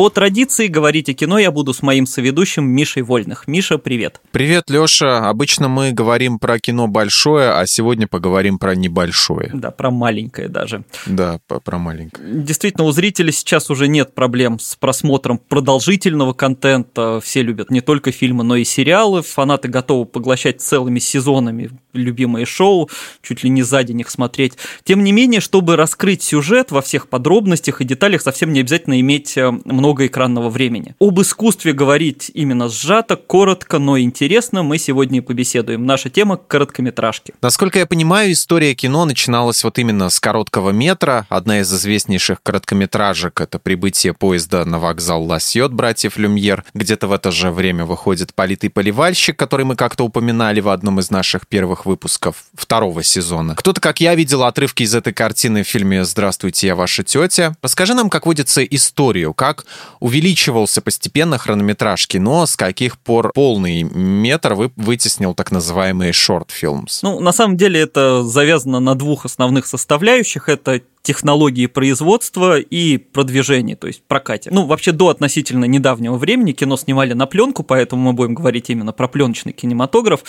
По традиции говорить о кино я буду с моим соведущим Мишей Вольных. Миша, привет. Привет, Леша. Обычно мы говорим про кино большое, а сегодня поговорим про небольшое. Да, про маленькое даже. Да, про маленькое. Действительно, у зрителей сейчас уже нет проблем с просмотром продолжительного контента. Все любят не только фильмы, но и сериалы. Фанаты готовы поглощать целыми сезонами любимые шоу, чуть ли не за день их смотреть. Тем не менее, чтобы раскрыть сюжет во всех подробностях и деталях, совсем не обязательно иметь э, много много экранного времени. Об искусстве говорить именно сжато, коротко, но интересно мы сегодня и побеседуем. Наша тема – короткометражки. Насколько я понимаю, история кино начиналась вот именно с короткого метра. Одна из известнейших короткометражек – это «Прибытие поезда на вокзал Ласьот» братьев Люмьер. Где-то в это же время выходит «Политый поливальщик», который мы как-то упоминали в одном из наших первых выпусков второго сезона. Кто-то, как я, видел отрывки из этой картины в фильме «Здравствуйте, я ваша тетя». Расскажи нам, как водится историю, как увеличивался постепенно хронометраж кино, с каких пор полный метр вы вытеснил так называемые films? Ну, на самом деле это завязано на двух основных составляющих. Это технологии производства и продвижения, то есть прокате. Ну, вообще до относительно недавнего времени кино снимали на пленку, поэтому мы будем говорить именно про пленочный кинематограф,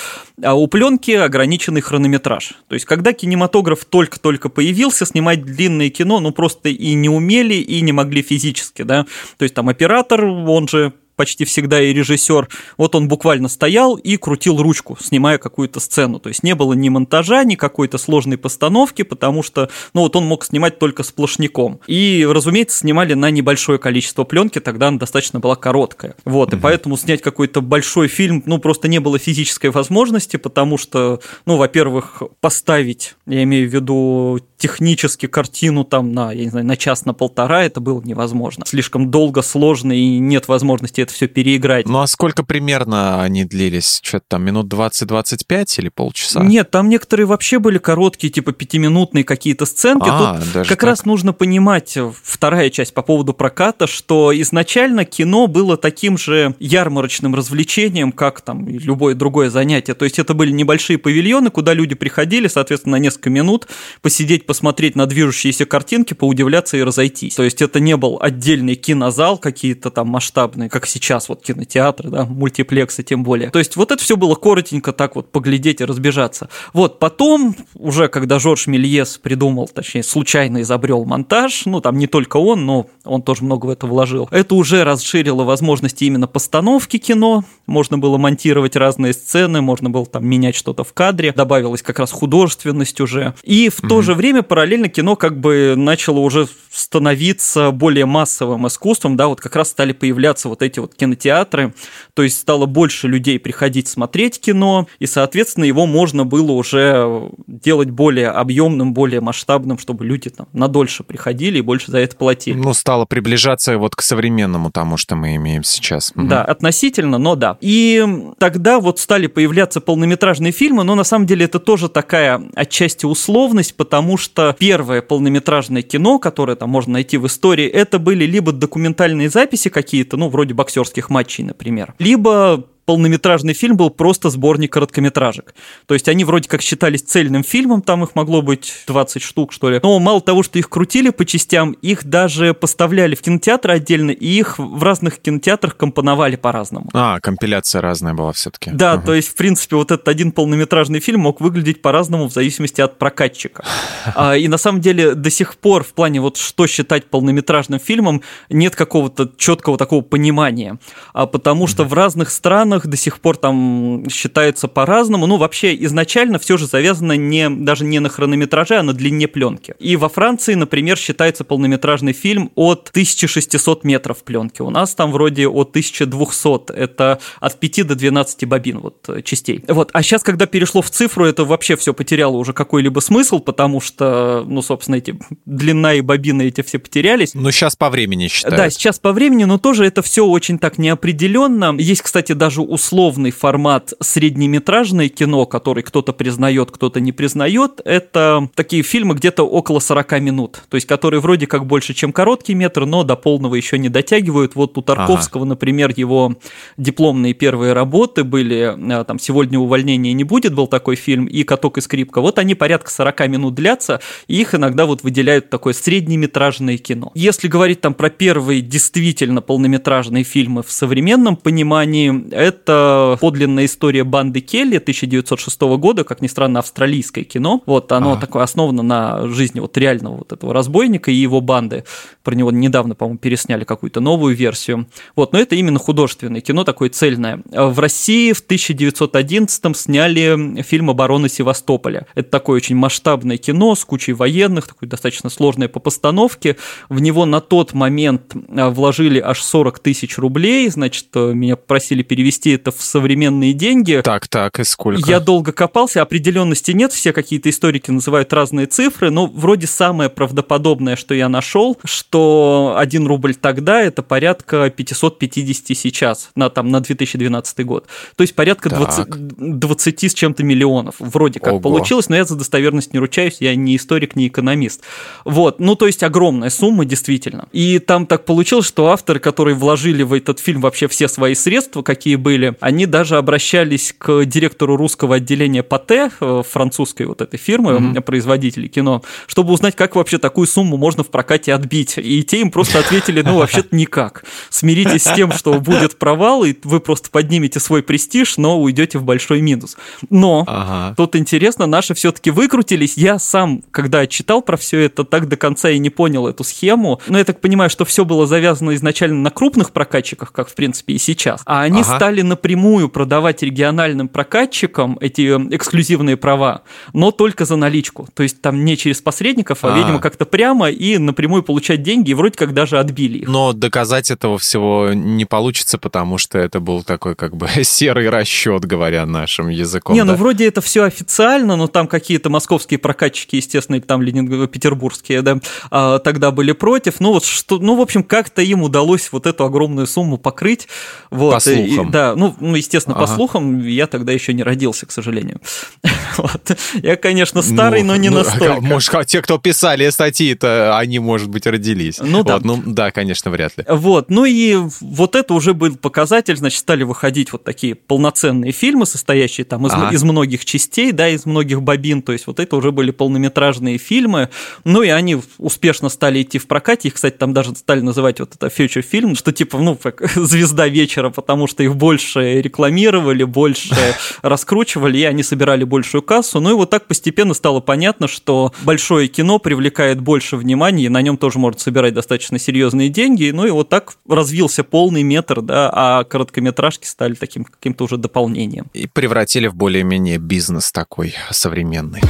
а у пленки ограниченный хронометраж. То есть, когда кинематограф только-только появился, снимать длинное кино, ну, просто и не умели, и не могли физически, да. То есть, там оператор, он же почти всегда и режиссер, вот он буквально стоял и крутил ручку, снимая какую-то сцену. То есть не было ни монтажа, ни какой-то сложной постановки, потому что, ну вот он мог снимать только сплошняком. И, разумеется, снимали на небольшое количество пленки, тогда она достаточно была короткая. Вот, угу. и поэтому снять какой-то большой фильм, ну, просто не было физической возможности, потому что, ну, во-первых, поставить, я имею в виду технически картину там на, я не знаю, на час, на полтора, это было невозможно. Слишком долго, сложно, и нет возможности это все переиграть. Ну а сколько примерно они длились? Что-то там минут 20-25 или полчаса? Нет, там некоторые вообще были короткие, типа пятиминутные какие-то сценки. А, Тут как так? раз нужно понимать, вторая часть по поводу проката, что изначально кино было таким же ярмарочным развлечением, как там любое другое занятие. То есть это были небольшие павильоны, куда люди приходили, соответственно, на несколько минут посидеть, посмотреть на движущиеся картинки, поудивляться и разойтись. То есть это не был отдельный кинозал какие-то там масштабные, как сейчас вот кинотеатры, да, мультиплексы тем более. То есть вот это все было коротенько так вот поглядеть и разбежаться. Вот потом, уже когда Жорж Мельес придумал, точнее, случайно изобрел монтаж, ну там не только он, но он тоже много в это вложил, это уже расширило возможности именно постановки кино, можно было монтировать разные сцены, можно было там менять что-то в кадре, добавилась как раз художественность уже. И в mm-hmm. то же время параллельно кино как бы начало уже становиться более массовым искусством, да, вот как раз стали появляться вот эти вот кинотеатры, то есть стало больше людей приходить смотреть кино, и, соответственно, его можно было уже делать более объемным, более масштабным, чтобы люди там надольше приходили и больше за это платили. Ну, стало приближаться вот к современному тому, что мы имеем сейчас. Да, угу. относительно, но да. И тогда вот стали появляться полнометражные фильмы, но на самом деле это тоже такая отчасти условность, потому что первое полнометражное кино, которое там можно найти в истории, это были либо документальные записи какие-то, ну, вроде боксерских матчей, например, либо полнометражный фильм был просто сборник короткометражек. То есть они вроде как считались цельным фильмом, там их могло быть 20 штук, что ли. Но мало того, что их крутили по частям, их даже поставляли в кинотеатры отдельно, и их в разных кинотеатрах компоновали по-разному. А, компиляция разная была все-таки. Да, угу. то есть, в принципе, вот этот один полнометражный фильм мог выглядеть по-разному в зависимости от прокатчика. А, и на самом деле до сих пор в плане вот что считать полнометражным фильмом нет какого-то четкого такого понимания, а потому что в разных странах странах до сих пор там считается по-разному. Ну, вообще, изначально все же завязано не, даже не на хронометраже, а на длине пленки. И во Франции, например, считается полнометражный фильм от 1600 метров пленки. У нас там вроде от 1200. Это от 5 до 12 бобин вот частей. Вот. А сейчас, когда перешло в цифру, это вообще все потеряло уже какой-либо смысл, потому что, ну, собственно, эти длина и бобины эти все потерялись. Но сейчас по времени считают. Да, сейчас по времени, но тоже это все очень так неопределенно. Есть, кстати, даже условный формат среднеметражное кино, который кто-то признает, кто-то не признает, это такие фильмы где-то около 40 минут, то есть которые вроде как больше, чем короткий метр, но до полного еще не дотягивают. Вот у Тарковского, ага. например, его дипломные первые работы были, а, там «Сегодня увольнения не будет» был такой фильм, и «Каток и скрипка». Вот они порядка 40 минут длятся, и их иногда вот выделяют такое среднеметражное кино. Если говорить там про первые действительно полнометражные фильмы в современном понимании, это подлинная история банды Келли 1906 года, как ни странно, австралийское кино. Вот оно а. такое основано на жизни вот реального вот этого разбойника и его банды. Про него недавно, по-моему, пересняли какую-то новую версию. Вот, но это именно художественное кино, такое цельное. В России в 1911 сняли фильм «Оборона Севастополя». Это такое очень масштабное кино с кучей военных, такое достаточно сложное по постановке. В него на тот момент а, вложили аж 40 тысяч рублей, значит, э, меня просили перевести это в современные деньги. Так, так, и сколько? Я долго копался, определенности нет, все какие-то историки называют разные цифры, но вроде самое правдоподобное, что я нашел, что 1 рубль тогда это порядка 550 сейчас, на, там, на 2012 год. То есть порядка 20, 20 с чем-то миллионов. Вроде как Ого. получилось, но я за достоверность не ручаюсь, я не историк, не экономист. Вот, ну то есть огромная сумма, действительно. И там так получилось, что авторы, которые вложили в этот фильм вообще все свои средства, какие были, они даже обращались к директору русского отделения Пате, э, французской вот этой фирмы, mm-hmm. производителей кино, чтобы узнать, как вообще такую сумму можно в прокате отбить. И те им просто ответили, ну, вообще-то никак. Смиритесь с тем, что будет провал, и вы просто поднимете свой престиж, но уйдете в большой минус. Но ага. тут интересно, наши все-таки выкрутились. Я сам, когда читал про все это, так до конца и не понял эту схему. Но я так понимаю, что все было завязано изначально на крупных прокатчиках, как в принципе и сейчас. А они ага. стали напрямую продавать региональным прокатчикам эти эксклюзивные права, но только за наличку. То есть там не через посредников, а, а. видимо, как-то прямо и напрямую получать деньги, и вроде как даже отбили их. Но доказать этого всего не получится, потому что это был такой как бы серый расчет, говоря нашим языком. Не, ну, да? ну вроде это все официально, но там какие-то московские прокатчики, естественно, или там Ленинград, петербургские, да, а, тогда были против. Ну вот что, ну в общем, как-то им удалось вот эту огромную сумму покрыть. Вот, по слухам. И, да, ну, ну естественно, ага. по слухам, я тогда еще не родился, к сожалению. Вот. Я, конечно, старый, ну, но не ну, настолько. Может, те, кто писали статьи-то, они, может быть, родились. Ну да. Вот, ну да, конечно, вряд ли. Вот, ну и вот это уже был показатель, значит, стали выходить вот такие полноценные фильмы, состоящие там из, ага. из многих частей, да, из многих бобин, то есть вот это уже были полнометражные фильмы, ну и они успешно стали идти в прокате, их, кстати, там даже стали называть вот это future фильм, что типа, ну, как звезда вечера, потому что их больше рекламировали, больше раскручивали, и они собирали большую кассу, ну и вот так постепенно стало понятно, что большое кино привлекает больше внимания, и на нем тоже можно собирать достаточно серьезные деньги, ну и вот так развился полный метр, да, а короткометражки стали таким каким-то уже дополнением. И превратили в более-менее бизнес такой современный.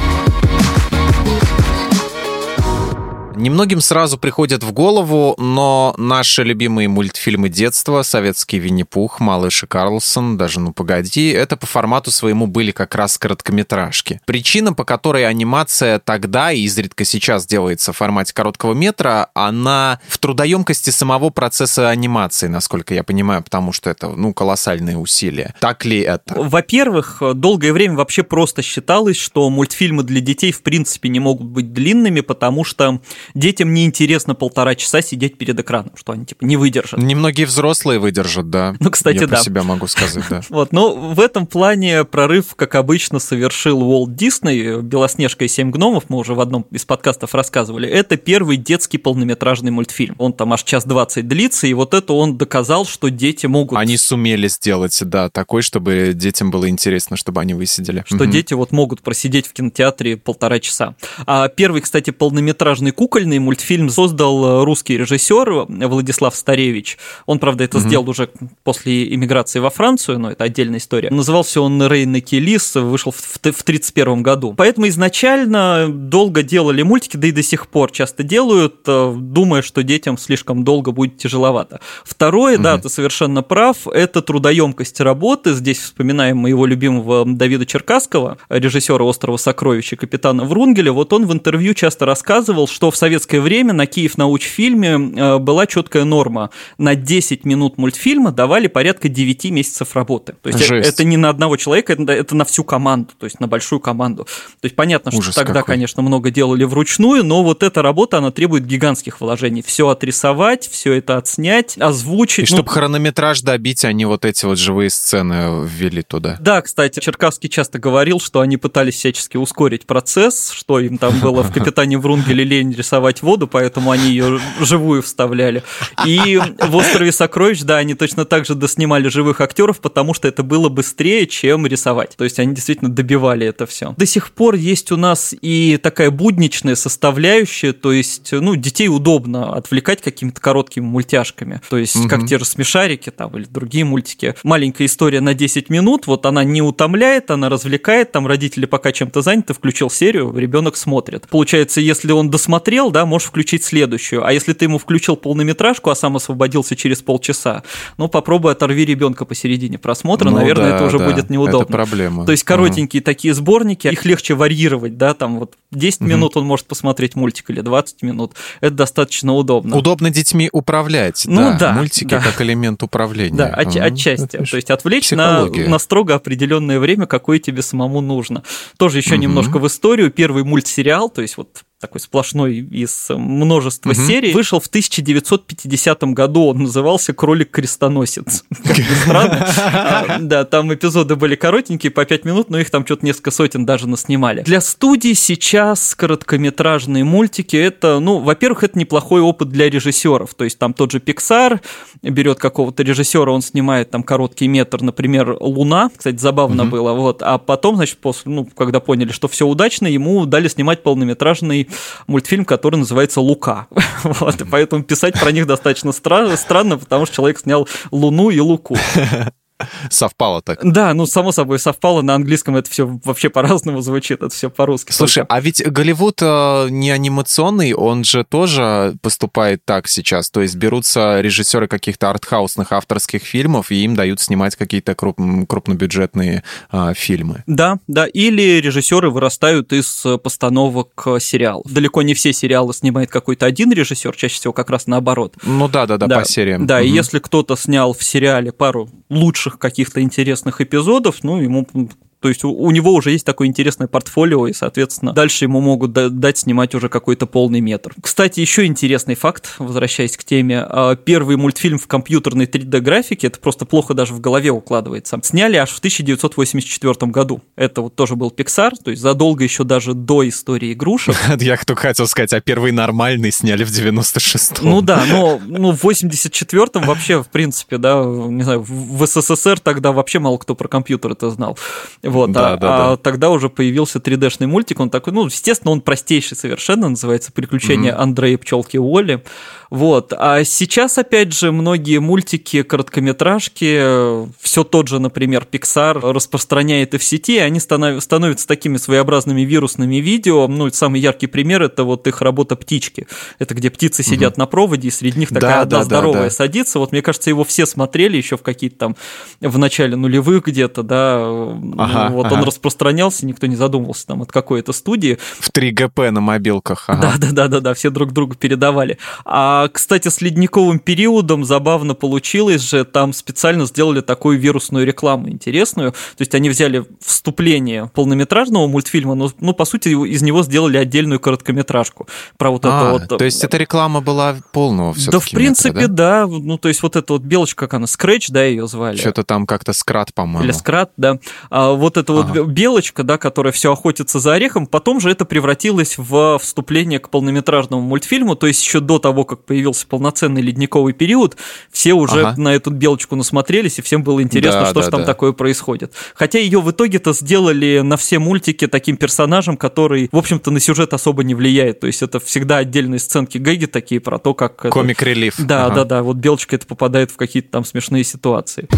Немногим сразу приходят в голову, но наши любимые мультфильмы детства, советский Винни-Пух, Малыш и Карлсон, даже «Ну погоди», это по формату своему были как раз короткометражки. Причина, по которой анимация тогда и изредка сейчас делается в формате короткого метра, она в трудоемкости самого процесса анимации, насколько я понимаю, потому что это, ну, колоссальные усилия. Так ли это? Во-первых, долгое время вообще просто считалось, что мультфильмы для детей в принципе не могут быть длинными, потому что детям неинтересно полтора часа сидеть перед экраном, что они типа не выдержат. Немногие взрослые выдержат, да. Ну, кстати, Я да. про себя могу сказать, да. Вот, но в этом плане прорыв, как обычно, совершил Уолт Дисней. «Белоснежка и семь гномов», мы уже в одном из подкастов рассказывали, это первый детский полнометражный мультфильм. Он там аж час двадцать длится, и вот это он доказал, что дети могут... Они сумели сделать, да, такой, чтобы детям было интересно, чтобы они высидели. Что угу. дети вот могут просидеть в кинотеатре полтора часа. А первый, кстати, полнометражный кукольный кукольный мультфильм создал э, русский режиссер Владислав Старевич. Он, правда, это угу. сделал уже после иммиграции во Францию, но это отдельная история. Назывался он Рейн Келис, вышел в 1931 году. Поэтому изначально долго делали мультики, да и до сих пор часто делают, э, думая, что детям слишком долго будет тяжеловато. Второе, угу. да, ты совершенно прав, это трудоемкость работы. Здесь вспоминаем моего любимого Давида Черкасского, режиссера «Острова сокровищ» и капитана Врунгеля. Вот он в интервью часто рассказывал, что в советское время на Киев научфильме э, была четкая норма. На 10 минут мультфильма давали порядка 9 месяцев работы. То есть Жесть. это не на одного человека, это, на всю команду, то есть на большую команду. То есть понятно, что Ужас тогда, какой. конечно, много делали вручную, но вот эта работа, она требует гигантских вложений. Все отрисовать, все это отснять, озвучить. И ну, чтобы хронометраж добить, они вот эти вот живые сцены ввели туда. Да, кстати, Черкасский часто говорил, что они пытались всячески ускорить процесс, что им там было в «Капитане Врунгеле» лень рисовать воду, поэтому они ее живую вставляли. И в «Острове сокровищ», да, они точно так же доснимали живых актеров, потому что это было быстрее, чем рисовать. То есть они действительно добивали это все. До сих пор есть у нас и такая будничная составляющая, то есть, ну, детей удобно отвлекать какими-то короткими мультяшками. То есть, угу. как те же смешарики там или другие мультики. Маленькая история на 10 минут, вот она не утомляет, она развлекает, там родители пока чем-то заняты, включил серию, ребенок смотрит. Получается, если он досмотрел, да, можешь включить следующую. А если ты ему включил полнометражку, а сам освободился через полчаса, ну, попробуй оторви ребенка посередине просмотра, ну, наверное, да, это уже да, будет неудобно. Это проблема. То есть коротенькие угу. такие сборники, их легче варьировать, да, там вот 10 угу. минут он может посмотреть мультик или 20 минут. Это достаточно удобно. Удобно детьми управлять, ну, да. да Мультики да. как элемент управления. Да, от, угу. отчасти. Это То есть отвлечь на, на строго определенное время, какое тебе самому нужно. Тоже еще угу. немножко в историю. Первый мультсериал, то есть вот такой сплошной из множества угу. серий, вышел в 1950 году. Он назывался «Кролик-крестоносец». Как ни странно. Да, там эпизоды были коротенькие, по 5 минут, но их там что-то несколько сотен даже наснимали. Для студий сейчас короткометражные мультики это, ну, во-первых, это неплохой опыт для режиссеров. То есть там тот же Pixar берет какого-то режиссера, он снимает там короткий метр, например, «Луна». Кстати, забавно было. Вот. А потом, значит, после, ну, когда поняли, что все удачно, ему дали снимать полнометражный мультфильм, который называется «Лука». вот, поэтому писать про них достаточно странно, потому что человек снял Луну и Луку. совпало так. Да, ну, само собой, совпало. На английском это все вообще по-разному звучит, это все по-русски. Слушай, только. а ведь Голливуд э, не анимационный, он же тоже поступает так сейчас. То есть берутся режиссеры каких-то артхаусных авторских фильмов, и им дают снимать какие-то круп, крупнобюджетные э, фильмы. Да, да. Или режиссеры вырастают из постановок сериалов. Далеко не все сериалы снимает какой-то один режиссер, чаще всего как раз наоборот. Ну да, да, да, да по сериям. Да, угу. и если кто-то снял в сериале пару лучших каких-то интересных эпизодов, ну, ему то есть у, него уже есть такое интересное портфолио, и, соответственно, дальше ему могут дать снимать уже какой-то полный метр. Кстати, еще интересный факт, возвращаясь к теме. А, первый мультфильм в компьютерной 3D-графике, это просто плохо даже в голове укладывается, сняли аж в 1984 году. Это вот тоже был Pixar, то есть задолго еще даже до истории игрушек. Я только хотел сказать, а первый нормальный сняли в 96-м. Ну да, но ну, в 84-м вообще, в принципе, да, не знаю, в СССР тогда вообще мало кто про компьютер это знал. Вот, да, а, да, а да. тогда уже появился 3D-шный мультик, он такой, ну, естественно, он простейший совершенно, называется «Приключения mm-hmm. Андрея Пчелки Уолли». Вот. А сейчас, опять же, многие мультики, короткометражки, все тот же, например, Pixar распространяет и в сети, они станов... становятся такими своеобразными вирусными видео. Ну, самый яркий пример – это вот их работа «Птички». Это где птицы сидят угу. на проводе, и среди них такая да, одна да, здоровая да, да. садится. Вот, мне кажется, его все смотрели еще в какие-то там, в начале нулевых где-то, да. Ага, вот ага. он распространялся, никто не задумывался там от какой то студии. В 3GP на мобилках. Ага. Да, да, да, да, да, все друг другу передавали. А а, кстати, с ледниковым периодом забавно получилось же, там специально сделали такую вирусную рекламу интересную, то есть они взяли вступление полнометражного мультфильма, но, ну, по сути, из него сделали отдельную короткометражку про вот а, это вот... то есть эта реклама была полного все Да, в принципе, метра, да? да, ну, то есть вот эта вот белочка, как она, Scratch, да, ее звали? Что-то там как-то Скрат, по-моему. Или Скрат, да. А вот эта ага. вот белочка, да, которая все охотится за орехом, потом же это превратилось в вступление к полнометражному мультфильму, то есть еще до того, как появился полноценный ледниковый период, все уже ага. на эту белочку насмотрелись, и всем было интересно, да, что да, же там да. такое происходит. Хотя ее в итоге-то сделали на все мультики таким персонажем, который, в общем-то, на сюжет особо не влияет. То есть это всегда отдельные сценки гэги такие про то, как... Комик-релиф. Да, ага. да, да. Вот белочка это попадает в какие-то там смешные ситуации.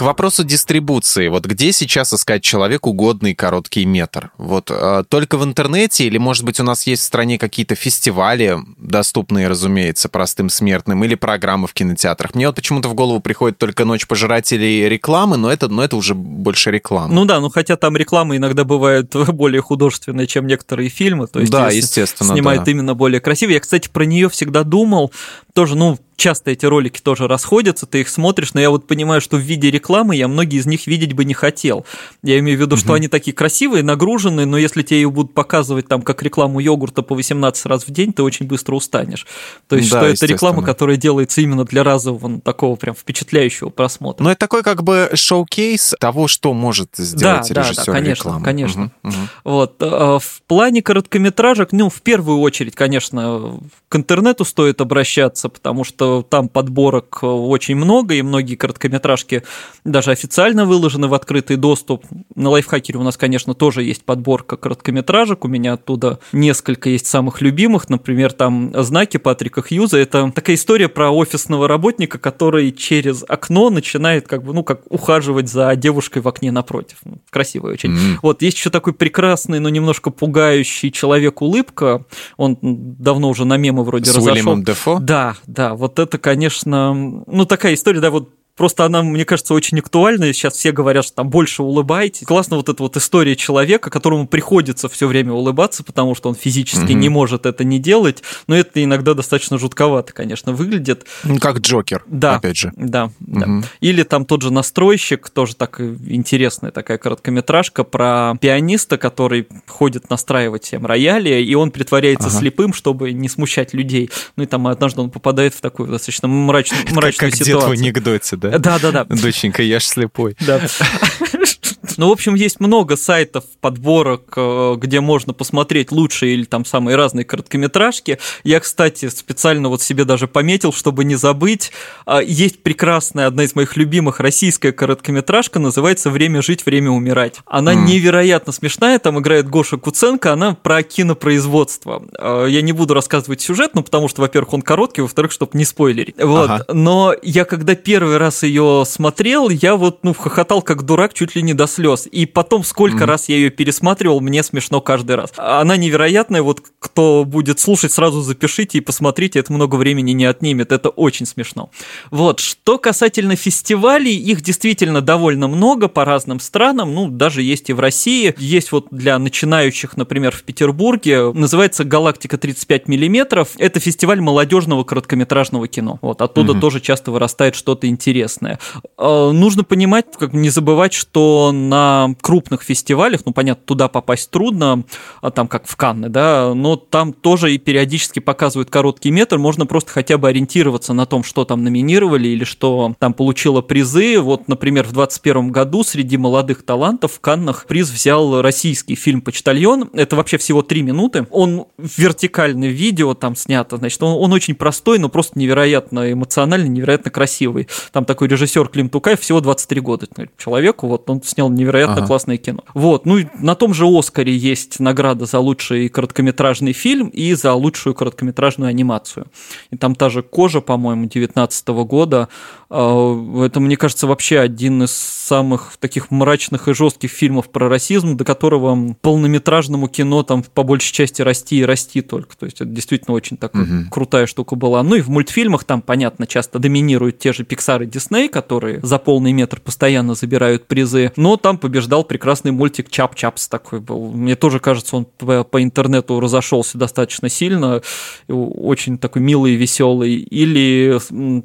К вопросу дистрибуции. Вот где сейчас искать человеку годный короткий метр? Вот э, только в интернете или, может быть, у нас есть в стране какие-то фестивали, доступные, разумеется, простым смертным, или программы в кинотеатрах? Мне вот почему-то в голову приходит только «Ночь пожирателей» рекламы, но это, но это уже больше реклама. Ну да, ну хотя там реклама иногда бывает более художественная, чем некоторые фильмы. То есть, да, естественно. Снимает да. именно более красиво. Я, кстати, про нее всегда думал. Тоже, ну, часто эти ролики тоже расходятся, ты их смотришь, но я вот понимаю, что в виде рекламы я многие из них видеть бы не хотел. Я имею в виду, что они такие красивые, нагруженные, но если тебе ее будут показывать там как рекламу йогурта по 18 раз в день, ты очень быстро устанешь. То есть, да, что это реклама, которая делается именно для разового ну, такого прям впечатляющего просмотра. Но это такой как бы шоу-кейс того, что может сделать да, режиссер да, да, конечно, рекламы. конечно. Угу, угу. Вот. А, в плане короткометражек, ну, в первую очередь, конечно, к интернету стоит обращаться, потому что там подборок э, очень много, и многие короткометражки даже официально выложены в открытый доступ. На лайфхакере у нас, конечно, тоже есть подборка короткометражек, у меня оттуда несколько есть самых любимых, например, там «Знаки» Патрика Хьюза. Это такая история про офисного работника, который через окно начинает как бы, ну, как ухаживать за девушкой в окне напротив. Ну, красивый очень. Mm-hmm. Вот, есть еще такой прекрасный, но немножко пугающий человек-улыбка, он давно уже на мемы вроде С разошел. Уильямом Дефо? Да, да, вот это, конечно, ну такая история, да, вот Просто она, мне кажется, очень актуальна. Сейчас все говорят, что там больше улыбайтесь. Классно вот эта вот история человека, которому приходится все время улыбаться, потому что он физически mm-hmm. не может это не делать. Но это иногда достаточно жутковато, конечно, выглядит. Ну, как Джокер, да, опять же. Да, mm-hmm. да. Или там тот же настройщик, тоже так интересная такая короткометражка про пианиста, который ходит настраивать всем рояли, и он притворяется ага. слепым, чтобы не смущать людей. Ну и там однажды он попадает в такую достаточно мрачную, мрачную как, как ситуацию. Как в анекдоте, да? Да, да, да. Доченька, я ж слепой. Да. Ну, в общем, есть много сайтов, подборок, э, где можно посмотреть лучшие или там самые разные короткометражки. Я, кстати, специально вот себе даже пометил, чтобы не забыть. А, есть прекрасная, одна из моих любимых российская короткометражка, называется «Время жить, время умирать». Она mm. невероятно смешная, там играет Гоша Куценко, она про кинопроизводство. А, я не буду рассказывать сюжет, ну, потому что, во-первых, он короткий, во-вторых, чтобы не спойлерить. Вот. Ага. Но я когда первый раз ее смотрел, я вот, ну, хохотал как дурак чуть ли не до слез. И потом сколько mm-hmm. раз я ее пересматривал, мне смешно каждый раз. Она невероятная, вот кто будет слушать, сразу запишите и посмотрите, это много времени не отнимет, это очень смешно. Вот, что касательно фестивалей, их действительно довольно много по разным странам, ну, даже есть и в России. Есть вот для начинающих, например, в Петербурге, называется «Галактика 35 миллиметров». Это фестиваль молодежного короткометражного кино. Вот, оттуда mm-hmm. тоже часто вырастает что-то интересное. Э, нужно понимать, как не забывать, что на крупных фестивалях, ну, понятно, туда попасть трудно, а там как в Канны, да, но там тоже и периодически показывают короткий метр, можно просто хотя бы ориентироваться на том, что там номинировали или что там получило призы. Вот, например, в 2021 году среди молодых талантов в Каннах приз взял российский фильм «Почтальон». Это вообще всего три минуты. Он вертикальное видео там снято, значит, он, он очень простой, но просто невероятно эмоциональный, невероятно красивый. Там такой режиссер Клим Тукаев, всего 23 года человеку, вот он снял невероятно ага. классное кино. Вот, ну и на том же Оскаре есть награда за лучший короткометражный фильм и за лучшую короткометражную анимацию. И там та же «Кожа», по-моему, 19 года. А, это, мне кажется, вообще один из самых таких мрачных и жестких фильмов про расизм, до которого полнометражному кино там по большей части расти и расти только. То есть это действительно очень такая угу. крутая штука была. Ну и в мультфильмах там, понятно, часто доминируют те же Pixar и Disney, которые за полный метр постоянно забирают призы. Но там побеждал прекрасный мультик Чап-Чапс такой был. Мне тоже кажется, он по, по интернету разошелся достаточно сильно. Очень такой милый и веселый. Или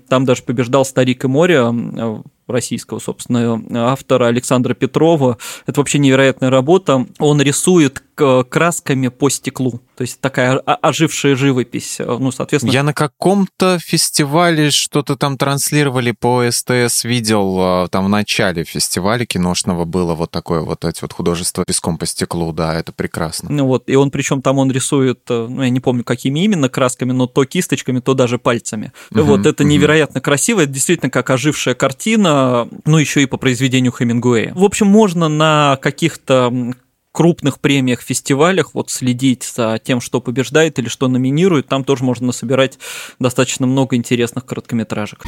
там даже побеждал Старик и море российского, собственно, автора Александра Петрова. Это вообще невероятная работа. Он рисует красками по стеклу. То есть такая ожившая живопись. Ну, соответственно... Я на каком-то фестивале что-то там транслировали по СТС, видел а, там в начале фестиваля киношного было вот такое вот эти вот художества песком по стеклу, да, это прекрасно. Ну вот, и он причем там он рисует, э, ну я не помню, какими именно красками, но то кисточками, то даже пальцами. Угу, вот это угу. невероятно красиво, это действительно как ожившая картина, ну еще и по произведению Хемингуэя. В общем, можно на каких-то крупных премиях, фестивалях, вот следить за тем, что побеждает или что номинирует, там тоже можно собирать достаточно много интересных короткометражек.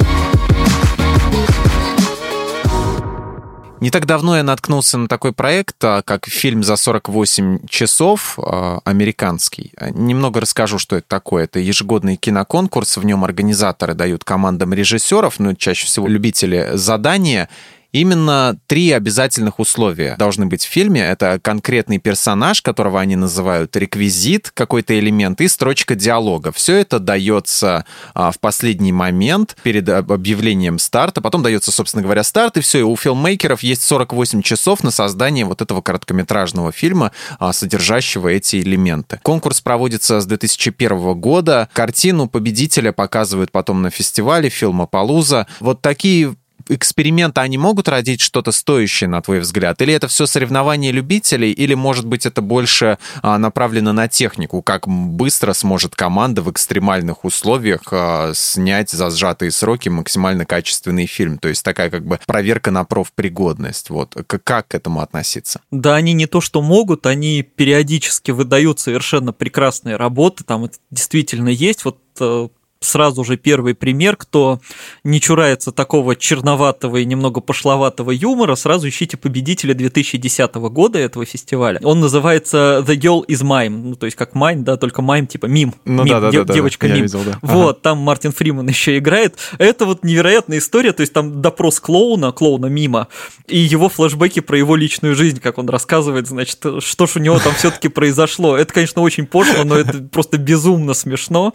Не так давно я наткнулся на такой проект, а, как фильм за 48 часов, а, американский. Немного расскажу, что это такое. Это ежегодный киноконкурс, в нем организаторы дают командам режиссеров, ну, чаще всего любители задания, Именно три обязательных условия должны быть в фильме. Это конкретный персонаж, которого они называют реквизит, какой-то элемент, и строчка диалога. Все это дается а, в последний момент перед объявлением старта. Потом дается, собственно говоря, старт, и все. И у филммейкеров есть 48 часов на создание вот этого короткометражного фильма, а, содержащего эти элементы. Конкурс проводится с 2001 года. Картину победителя показывают потом на фестивале фильма Палуза. Вот такие эксперименты, они могут родить что-то стоящее, на твой взгляд? Или это все соревнование любителей, или, может быть, это больше а, направлено на технику? Как быстро сможет команда в экстремальных условиях а, снять за сжатые сроки максимально качественный фильм? То есть такая как бы проверка на профпригодность. Вот. Как к этому относиться? Да, они не то что могут, они периодически выдают совершенно прекрасные работы, там это действительно есть. Вот э, сразу же первый пример, кто не чурается такого черноватого и немного пошловатого юмора, сразу ищите победителя 2010 года этого фестиваля. Он называется The Girl is Mime, ну, то есть как майм, да, только майм типа мим, ну, мим да, да, да, девочка да, мим. Видел, да. Вот, ага. там Мартин Фриман еще играет. Это вот невероятная история, то есть там допрос клоуна, клоуна мима, и его флешбеки про его личную жизнь, как он рассказывает, значит, что ж у него там все-таки произошло. Это, конечно, очень пошло, но это просто безумно смешно.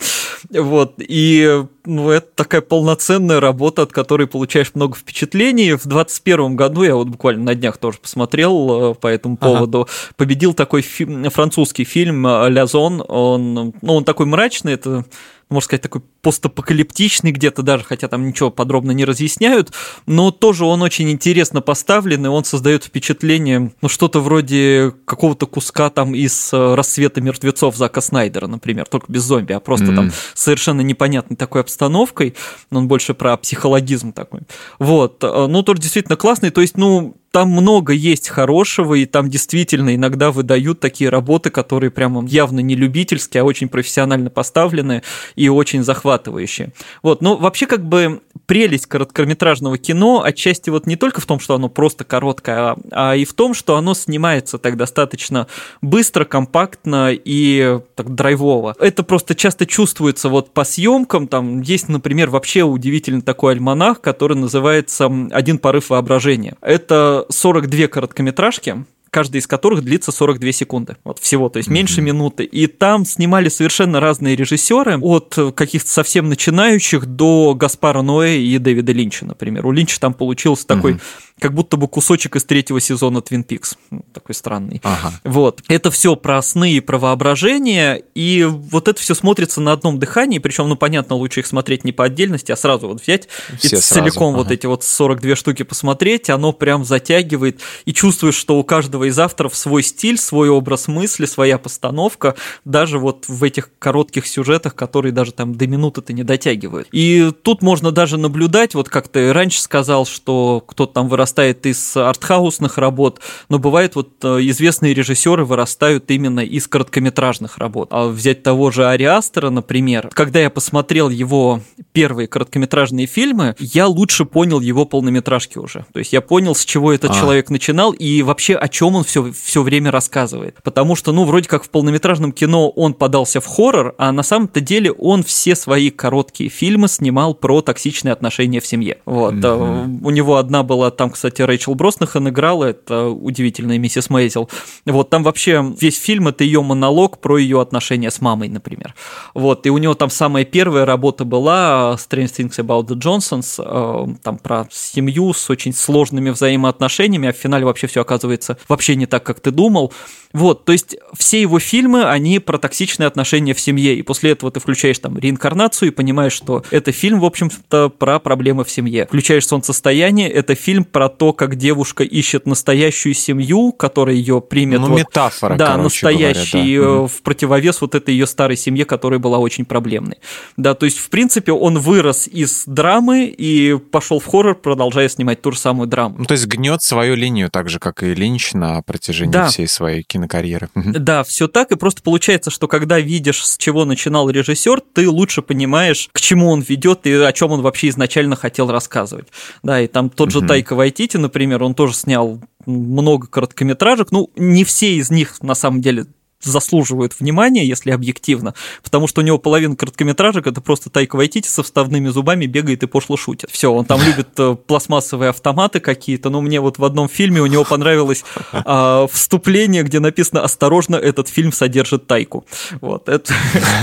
Вот, и ну, это такая полноценная работа, от которой получаешь много впечатлений. В 2021 году, я вот буквально на днях тоже посмотрел э, по этому поводу, ага. победил такой фи- французский фильм «Ля Зон». Он, ну, он такой мрачный, это можно сказать, такой постапокалиптичный где-то даже, хотя там ничего подробно не разъясняют, но тоже он очень интересно поставлен, и он создает впечатление, ну, что-то вроде какого-то куска там из э, «Рассвета мертвецов» Зака Снайдера, например, только без зомби, а просто mm-hmm. там совершенно непонятной такой обстановкой, но он больше про психологизм такой. Вот, э, ну, тоже действительно классный, то есть, ну, там много есть хорошего, и там действительно иногда выдают такие работы, которые прямо явно не любительские, а очень профессионально поставленные и очень захватывающие. Вот, но вообще как бы прелесть короткометражного кино отчасти вот не только в том, что оно просто короткое, а, а и в том, что оно снимается так достаточно быстро, компактно и так драйвово. Это просто часто чувствуется вот по съемкам, там есть, например, вообще удивительный такой альманах, который называется «Один порыв воображения». Это 42 короткометражки, каждая из которых длится 42 секунды. Вот всего, то есть меньше mm-hmm. минуты. И там снимали совершенно разные режиссеры, от каких-то совсем начинающих до Гаспара Ноэ и Дэвида Линча, например. У Линча там получился mm-hmm. Как будто бы кусочек из третьего сезона Twin Peaks. Такой странный. Ага. Вот. Это все про сны и про воображение, и вот это все смотрится на одном дыхании, причем, ну, понятно, лучше их смотреть не по отдельности, а сразу вот взять все и сразу. целиком ага. вот эти вот 42 штуки посмотреть, оно прям затягивает, и чувствуешь, что у каждого из авторов свой стиль, свой образ мысли, своя постановка, даже вот в этих коротких сюжетах, которые даже там до минуты-то не дотягивают. И тут можно даже наблюдать, вот как ты раньше сказал, что кто-то там вырастает вырастает из артхаусных работ, но бывает вот э, известные режиссеры вырастают именно из короткометражных работ. А взять того же Ари Астера, например, когда я посмотрел его первые короткометражные фильмы, я лучше понял его полнометражки уже. То есть я понял, с чего этот а. человек начинал и вообще о чем он все, все время рассказывает. Потому что, ну, вроде как в полнометражном кино он подался в хоррор, а на самом-то деле он все свои короткие фильмы снимал про токсичные отношения в семье. Вот. Mm-hmm. У него одна была там, кстати, Рэйчел Броснахан играла, это удивительная миссис Мейзел. Вот, там вообще весь фильм — это ее монолог про ее отношения с мамой, например. Вот, и у него там самая первая работа была Strange Things About the Johnsons, э, там про семью с очень сложными взаимоотношениями, а в финале вообще все оказывается вообще не так, как ты думал. Вот, то есть все его фильмы, они про токсичные отношения в семье, и после этого ты включаешь там реинкарнацию и понимаешь, что это фильм, в общем-то, про проблемы в семье. Включаешь солнцестояние, это фильм про то, как девушка ищет настоящую семью, которая ее примет. Ну, вот, метафора, Да, настоящий, говоря, да. Э, в противовес вот этой ее старой семье, которая была очень проблемной. Да, то есть, в принципе, он вырос из драмы и пошел в хоррор, продолжая снимать ту же самую драму. Ну, то есть гнет свою линию, так же, как и Линч на протяжении да. всей своей кино кинокарьеры. Да, все так, и просто получается, что когда видишь, с чего начинал режиссер, ты лучше понимаешь, к чему он ведет и о чем он вообще изначально хотел рассказывать. Да, и там тот же Тайка Вайтити, например, он тоже снял много короткометражек. Ну, не все из них, на самом деле, заслуживают внимания, если объективно, потому что у него половина короткометражек это просто Тайка Вайтити со вставными зубами бегает и пошло шутит. Все, он там любит э, пластмассовые автоматы какие-то, но мне вот в одном фильме у него понравилось а, вступление, где написано «Осторожно, этот фильм содержит Тайку». Вот, это,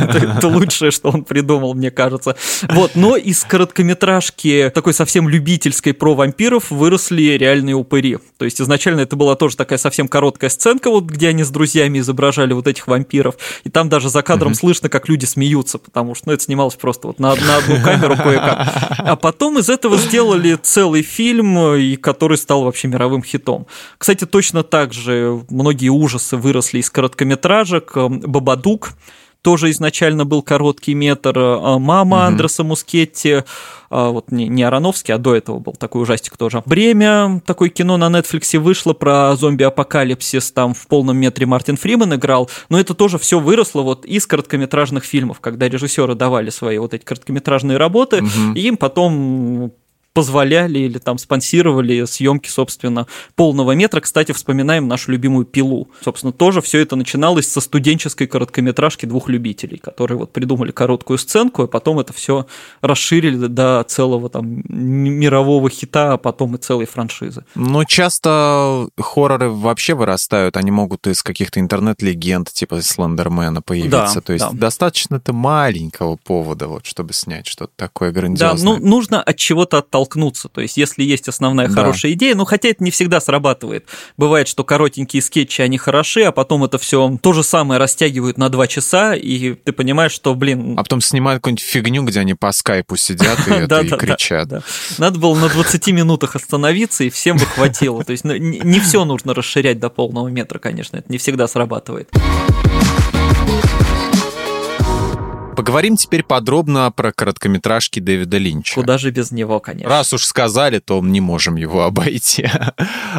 это, это лучшее, что он придумал, мне кажется. Вот, но из короткометражки такой совсем любительской про вампиров выросли реальные упыри. То есть изначально это была тоже такая совсем короткая сценка, вот где они с друзьями изображали изображали вот этих вампиров, и там даже за кадром mm-hmm. слышно, как люди смеются, потому что ну, это снималось просто вот на, на одну камеру кое-как. А потом из этого сделали целый фильм, и который стал вообще мировым хитом. Кстати, точно так же многие ужасы выросли из короткометражек. «Бабадук», тоже изначально был короткий метр. А, Мама угу. Андреса Мускетти, а, вот не, не Ароновский, а до этого был такой ужастик тоже. Бремя, такое кино на Netflix вышло про зомби-апокалипсис, там в полном метре Мартин Фриман играл, но это тоже все выросло вот из короткометражных фильмов, когда режиссеры давали свои вот эти короткометражные работы, угу. и им потом позволяли или там спонсировали съемки, собственно, полного метра. Кстати, вспоминаем нашу любимую «Пилу». Собственно, тоже все это начиналось со студенческой короткометражки двух любителей, которые вот придумали короткую сценку, и потом это все расширили до целого там мирового хита, а потом и целой франшизы. Но часто хорроры вообще вырастают, они могут из каких-то интернет-легенд, типа Слендермена появиться. Да, То есть да. достаточно-то маленького повода, вот, чтобы снять что-то такое грандиозное. Да, ну, нужно от чего-то отталкиваться оттолкнуться. То есть, если есть основная да. хорошая идея, ну, хотя это не всегда срабатывает. Бывает, что коротенькие скетчи, они хороши, а потом это все то же самое растягивают на два часа, и ты понимаешь, что, блин... А потом снимают какую-нибудь фигню, где они по скайпу сидят и кричат. Надо было на 20 минутах остановиться, и всем бы хватило. То есть, ну, не все нужно расширять до полного метра, конечно, это не всегда срабатывает. Поговорим теперь подробно про короткометражки Дэвида Линча. Куда же без него, конечно. Раз уж сказали, то не можем его обойти.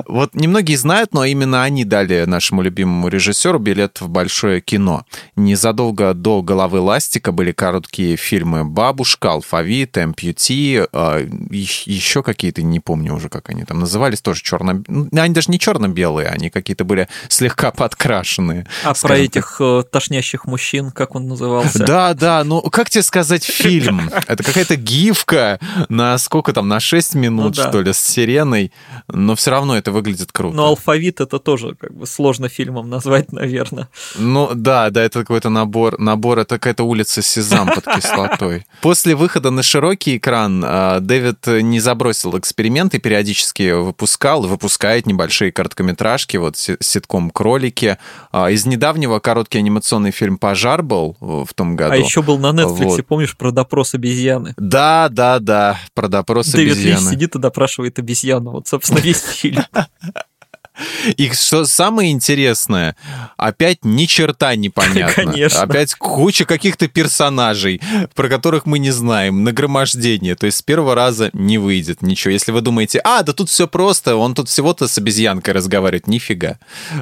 вот немногие знают, но именно они дали нашему любимому режиссеру билет в большое кино. Незадолго до «Головы ластика» были короткие фильмы «Бабушка», «Алфавит», «Эмпьюти», э, еще какие-то, не помню уже, как они там назывались, тоже черно... Ну, они даже не черно-белые, они какие-то были слегка подкрашенные. А про этих так. Э, тошнящих мужчин, как он назывался? Да, да, да, ну как тебе сказать фильм? Это какая-то гифка на сколько там, на 6 минут, ну, да. что ли, с сиреной, но все равно это выглядит круто. Но алфавит это тоже как бы сложно фильмом назвать, наверное. Ну да, да, это какой-то набор, набор, это какая-то улица Сезам под кислотой. После выхода на широкий экран а, Дэвид не забросил эксперименты, периодически выпускал, выпускает небольшие короткометражки, вот ситком «Кролики». А, из недавнего короткий анимационный фильм «Пожар» был в том году. А еще еще был на Netflix, вот. помнишь, про допрос обезьяны? Да, да, да, про допрос Дэвид обезьяны. Дэвид сидит и допрашивает обезьяну. Вот, собственно, весь фильм. И что самое интересное, опять ни черта непонятно. Конечно. Опять куча каких-то персонажей, про которых мы не знаем, нагромождение. То есть с первого раза не выйдет ничего. Если вы думаете, а, да тут все просто, он тут всего-то с обезьянкой разговаривает. Нифига.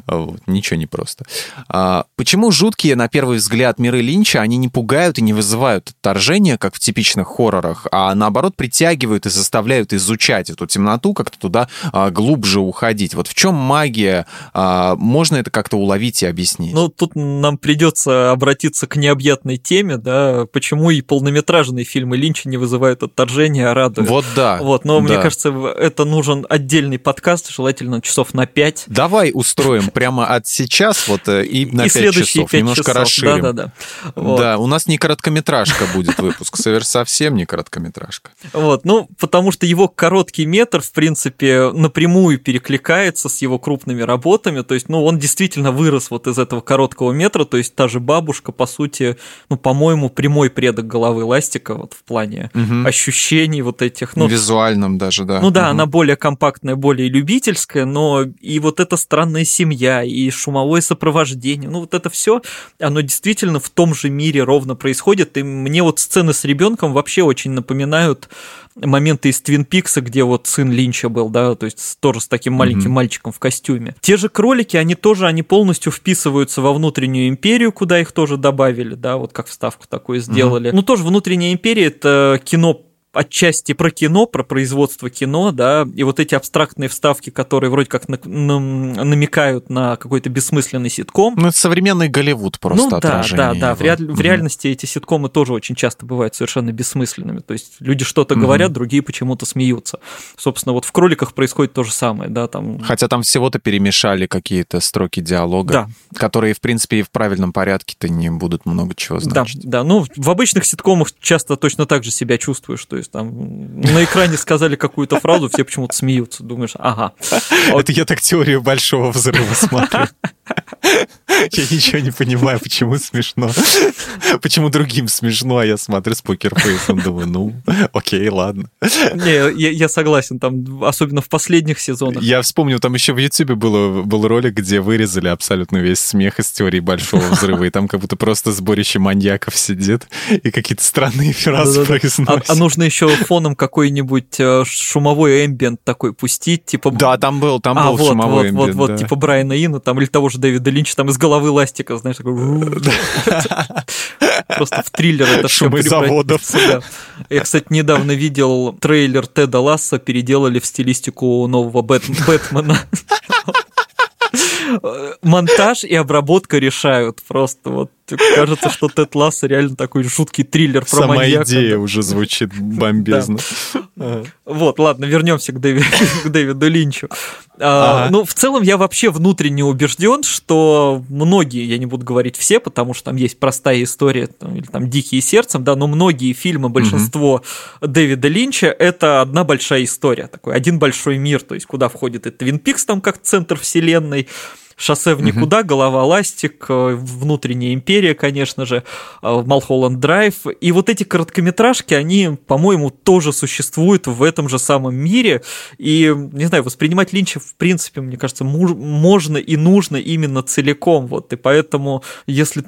Вот, ничего не просто. А, почему жуткие, на первый взгляд, миры Линча, они не пугают и не вызывают отторжения, как в типичных хоррорах, а наоборот притягивают и заставляют изучать эту темноту, как-то туда а, глубже уходить. Вот в чем магия? А, можно это как-то уловить и объяснить? Ну, тут нам придется обратиться к необъятной теме, да, почему и полнометражные фильмы Линча не вызывают отторжения, а радуют. Вот да. Вот, но да. мне кажется, это нужен отдельный подкаст, желательно часов на 5. Давай устроим прямо от сейчас вот э, и на и 5 следующие часов, 5 немножко часов. расширим. Да, да, да. Вот. Да, у нас не короткометражка будет выпуск, совсем не короткометражка. Вот, ну, потому что его короткий метр, в принципе, напрямую перекликается с его крупными работами, то есть, ну, он действительно вырос вот из этого короткого метра, то есть та же бабушка, по сути, ну, по-моему, прямой предок головы Ластика вот в плане угу. ощущений вот этих. Ну, Визуальном даже, да. Ну да, угу. она более компактная, более любительская, но и вот эта странная семья, и шумовое сопровождение, ну, вот это все, оно действительно в том же мире ровно происходит, и мне вот сцены с ребенком вообще очень напоминают моменты из Твин Пикса, где вот сын Линча был, да, то есть тоже с таким маленьким mm-hmm. мальчиком в костюме. Те же кролики, они тоже, они полностью вписываются во внутреннюю империю, куда их тоже добавили, да, вот как вставку такую сделали. Mm-hmm. Ну, тоже внутренняя империя это кино отчасти про кино, про производство кино, да, и вот эти абстрактные вставки, которые вроде как на, на, намекают на какой-то бессмысленный ситком. Ну, это современный Голливуд просто Ну, да, да, да. В, реаль, в реальности эти ситкомы тоже очень часто бывают совершенно бессмысленными. То есть люди что-то угу. говорят, другие почему-то смеются. Собственно, вот в кроликах происходит то же самое, да, там. Хотя там всего-то перемешали какие-то строки диалога, да. которые, в принципе, и в правильном порядке-то не будут много чего значить. Да, да. Ну, в обычных ситкомах часто точно так же себя чувствуешь, что есть там на экране сказали какую-то фразу, все почему-то смеются. Думаешь, ага. Это я так теорию большого взрыва смотрю. Я ничего не понимаю, почему смешно. Почему другим смешно, а я смотрю с покерфейсом, думаю, ну, окей, ладно. Не, я, я согласен, там, особенно в последних сезонах. Я вспомнил, там еще в Ютубе было, был ролик, где вырезали абсолютно весь смех из теории Большого Взрыва, и там как будто просто сборище маньяков сидит и какие-то странные фразы произносят. А, а нужно еще фоном какой-нибудь э, шумовой эмбиент такой пустить, типа... Да, там был, там а, был вот, шумовой вот, эмбиент, вот, да. вот, типа Брайана Ина, там, или того же Дэвида Линча, там из головы ластика, знаешь, такой... Просто в триллер это все заводов. Я, кстати, недавно видел трейлер Теда Ласса, переделали в стилистику нового Бэтмена монтаж и обработка решают просто вот кажется, что Тед Ласса реально такой жуткий триллер про Сама маньяка. идея уже звучит бомбезно. Вот, ладно, вернемся к, Дэви, к Дэвиду Линчу. А. Ну, в целом, я вообще внутренне убежден, что многие, я не буду говорить все, потому что там есть простая история, или там «Дикие сердцем», да, но многие фильмы, большинство. Дэвида Линча — это одна большая история, такой один большой мир, то есть куда входит и Твин Пикс там как центр вселенной, certainly шоссе в никуда, голова ластик, э, внутренняя империя, конечно же, э, Малхолланд Драйв. И вот эти короткометражки, они, по-моему, тоже существуют в этом же самом мире. И, не знаю, воспринимать Линча, в принципе, мне кажется, можно и нужно именно целиком. Вот. И поэтому, если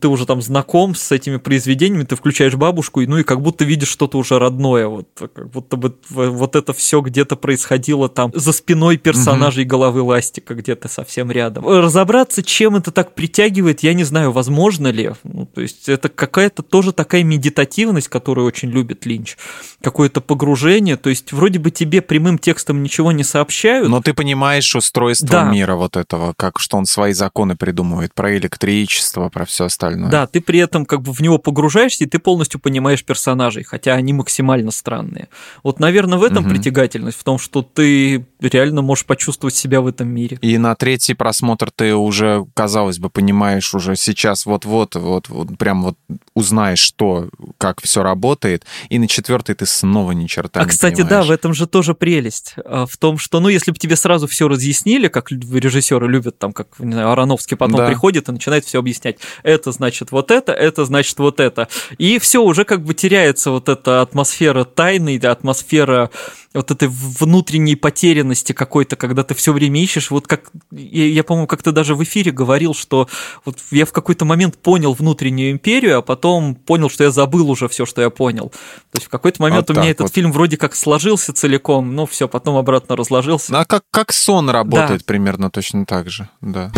ты уже там знаком с этими произведениями, ты включаешь бабушку, и, ну и как будто видишь что-то уже родное. Вот, как будто бы вот это все где-то происходило там за спиной персонажей головы ластика, где-то совсем рядом рядом. Разобраться, чем это так притягивает, я не знаю, возможно ли. Ну, то есть это какая-то тоже такая медитативность, которую очень любит Линч. Какое-то погружение. То есть вроде бы тебе прямым текстом ничего не сообщают. Но ты понимаешь устройство да. мира вот этого, как что он свои законы придумывает про электричество, про все остальное. Да, ты при этом как бы в него погружаешься, и ты полностью понимаешь персонажей, хотя они максимально странные. Вот, наверное, в этом угу. притягательность, в том, что ты реально можешь почувствовать себя в этом мире. И на третий просмотр просмотр ты уже, казалось бы, понимаешь уже сейчас вот-вот, вот, вот прям вот узнаешь, что, как все работает, и на четвертый ты снова ни черта а, не кстати, понимаешь. да, в этом же тоже прелесть. А, в том, что, ну, если бы тебе сразу все разъяснили, как режиссеры любят, там, как, не знаю, Ароновский потом да. приходит и начинает все объяснять. Это значит вот это, это значит вот это. И все, уже как бы теряется вот эта атмосфера тайны, атмосфера вот этой внутренней потерянности какой-то, когда ты все время ищешь. Вот как я, я по-моему, как-то даже в эфире говорил, что вот я в какой-то момент понял внутреннюю империю, а потом понял, что я забыл уже все, что я понял. То есть в какой-то момент вот у меня этот вот. фильм вроде как сложился целиком, но все, потом обратно разложился. Ну, а как, как сон работает да. примерно точно так же, да.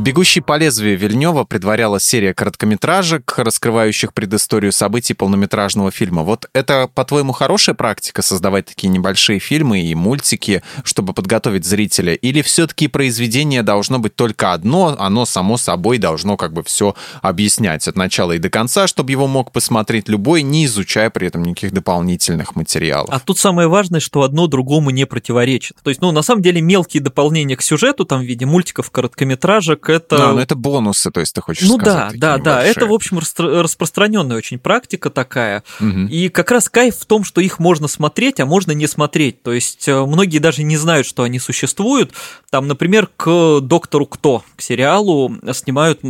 «Бегущий по лезвию» Вильнева предваряла серия короткометражек, раскрывающих предысторию событий полнометражного фильма. Вот это, по-твоему, хорошая практика создавать такие небольшие фильмы и мультики, чтобы подготовить зрителя? Или все-таки произведение должно быть только одно, оно само собой должно как бы все объяснять от начала и до конца, чтобы его мог посмотреть любой, не изучая при этом никаких дополнительных материалов? А тут самое важное, что одно другому не противоречит. То есть, ну, на самом деле, мелкие дополнения к сюжету, там, в виде мультиков, короткометражек, это... Да, но это бонусы, то есть ты хочешь ну, сказать. Ну да, да, да, это, в общем, распространенная очень практика такая. Угу. И как раз кайф в том, что их можно смотреть, а можно не смотреть. То есть э, многие даже не знают, что они существуют. Там, например, к «Доктору Кто», к сериалу снимают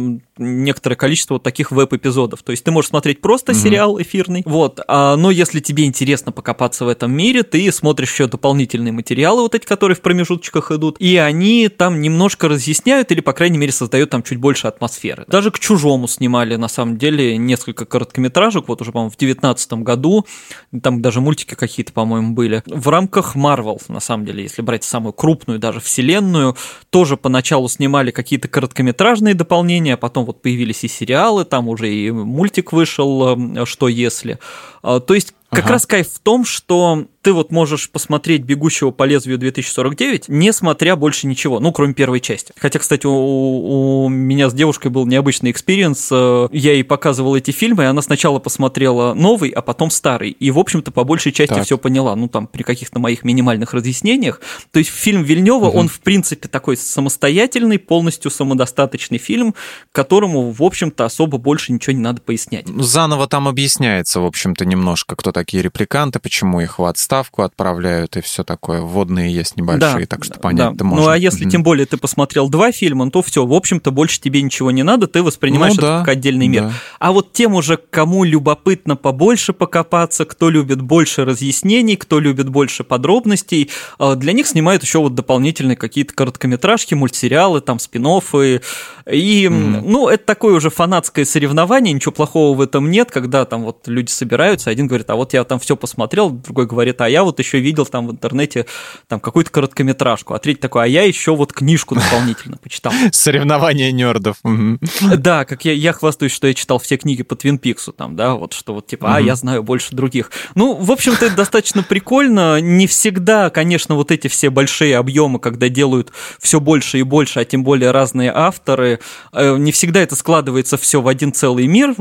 некоторое количество вот таких веб-эпизодов. То есть ты можешь смотреть просто угу. сериал эфирный, вот, а, но если тебе интересно покопаться в этом мире, ты смотришь еще дополнительные материалы, вот эти, которые в промежуточках идут, и они там немножко разъясняют или, по крайней мере, создают там чуть больше атмосферы. Даже к «Чужому» снимали, на самом деле, несколько короткометражек, вот уже, по-моему, в девятнадцатом году, там даже мультики какие-то, по-моему, были. В рамках Marvel, на самом деле, если брать самую крупную даже вселенную, тоже поначалу снимали какие-то короткометражные дополнения, а потом вот появились и сериалы, там уже и мультик вышел «Что если?». А, то есть как ага. раз кайф в том, что ты вот можешь посмотреть «Бегущего по лезвию 2049», не смотря больше ничего, ну, кроме первой части. Хотя, кстати, у, у меня с девушкой был необычный experience. Э, я ей показывал эти фильмы, и она сначала посмотрела новый, а потом старый. И, в общем-то, по большей части все поняла. Ну, там, при каких-то моих минимальных разъяснениях. То есть фильм Вильнева, угу. он, в принципе, такой самостоятельный, полностью самодостаточный фильм, которому, в общем-то, особо больше ничего не надо пояснять. Заново там объясняется, в общем-то, немножко, кто такие репликанты, почему их в отставку отправляют и все такое. Вводные есть небольшие, да, так что понять да. Ну а если тем более ты посмотрел два фильма, то все, в общем-то, больше тебе ничего не надо, ты воспринимаешь ну, это да, как отдельный мир. Да. А вот тем уже, кому любопытно побольше покопаться, кто любит больше разъяснений, кто любит больше подробностей, э, для них снимают еще вот дополнительные какие-то короткометражки, мультсериалы, там спин -оффы. И, mm-hmm. ну, это такое уже фанатское соревнование, ничего плохого в этом нет, когда там вот люди собираются, один говорит, а вот я там все посмотрел, другой говорит, а я вот еще видел там в интернете там какую-то короткометражку, а третий такой, а я еще вот книжку дополнительно почитал. Соревнования нердов. Да, как я, я хвастаюсь, что я читал все книги по Твин Пиксу, там, да, вот что вот типа, а, я знаю больше других. Ну, в общем-то, это достаточно прикольно. Не всегда, конечно, вот эти все большие объемы, когда делают все больше и больше, а тем более разные авторы, э, не всегда это складывается все в один целый мир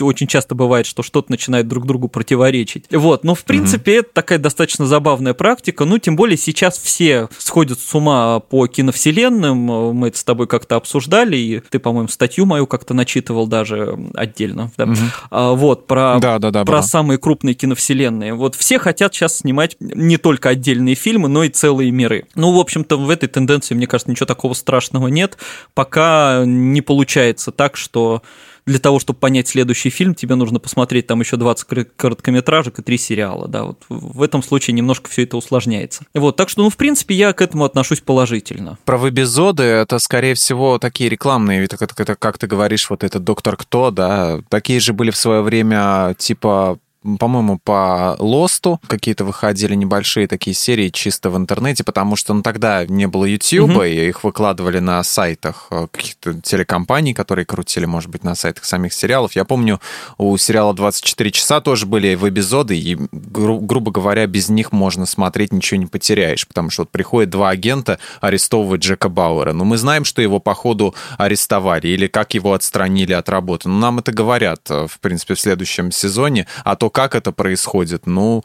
очень часто бывает, что что-то начинает друг другу противоречить. Вот, но в принципе mm-hmm. это такая достаточно забавная практика, ну тем более сейчас все сходят с ума по киновселенным, мы это с тобой как-то обсуждали, и ты, по-моему, статью мою как-то начитывал даже отдельно, да? Mm-hmm. а, вот, про, да, да, да, про самые крупные киновселенные. Вот все хотят сейчас снимать не только отдельные фильмы, но и целые миры. Ну, в общем-то, в этой тенденции, мне кажется, ничего такого страшного нет, пока не получается так, что для того, чтобы понять следующий фильм, тебе нужно посмотреть там еще 20 короткометражек и 3 сериала, да, вот в этом случае немножко все это усложняется. Вот, так что, ну, в принципе, я к этому отношусь положительно. Про вебизоды это, скорее всего, такие рекламные, это, это, как ты говоришь, вот этот «Доктор Кто», да, такие же были в свое время, типа, по-моему, по Лосту какие-то выходили небольшие такие серии чисто в интернете, потому что ну, тогда не было YouTube, угу. и их выкладывали на сайтах э, каких-то телекомпаний, которые крутили, может быть, на сайтах самих сериалов. Я помню, у сериала «24 часа» тоже были веб-эпизоды, и, гру- грубо говоря, без них можно смотреть, ничего не потеряешь, потому что вот приходят два агента арестовывать Джека Бауэра. Но мы знаем, что его, по ходу арестовали, или как его отстранили от работы. Ну, нам это говорят, э, в принципе, в следующем сезоне, а то как это происходит? Ну,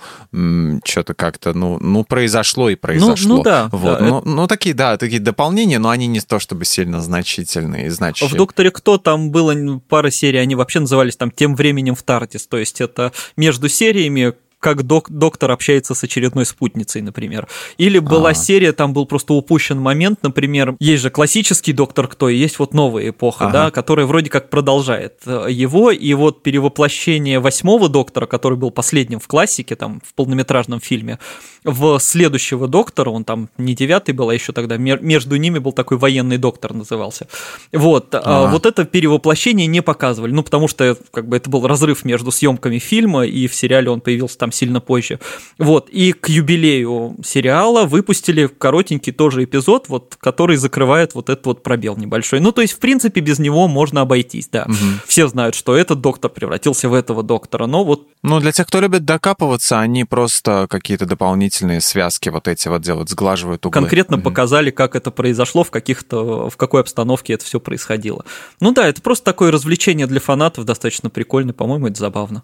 что-то как-то, ну, ну, произошло и произошло. Ну, ну да. Вот. Да, ну, это... ну, такие, да, такие дополнения, но они не то чтобы сильно значительные и значащие. В «Докторе Кто» там было пара серий, они вообще назывались там «Тем временем в Тартис», то есть это между сериями как док доктор общается с очередной спутницей, например. Или была А-а-а. серия, там был просто упущен момент, например, есть же классический доктор кто, и есть вот новая эпоха, ага. да, которая вроде как продолжает э, его, и вот перевоплощение восьмого доктора, который был последним в классике, там, в полнометражном фильме, в следующего доктора, он там не девятый был, а еще тогда между ними был такой военный доктор назывался. Вот, а вот это перевоплощение не показывали, ну, потому что как бы это был разрыв между съемками фильма, и в сериале он появился там там сильно позже. Вот, и к юбилею сериала выпустили коротенький тоже эпизод, вот, который закрывает вот этот вот пробел небольшой. Ну, то есть, в принципе, без него можно обойтись, да. Угу. Все знают, что этот доктор превратился в этого доктора, но вот... Ну, для тех, кто любит докапываться, они просто какие-то дополнительные связки вот эти вот делают, сглаживают углы. Конкретно угу. показали, как это произошло, в каких-то, в какой обстановке это все происходило. Ну да, это просто такое развлечение для фанатов, достаточно прикольно, по-моему, это забавно.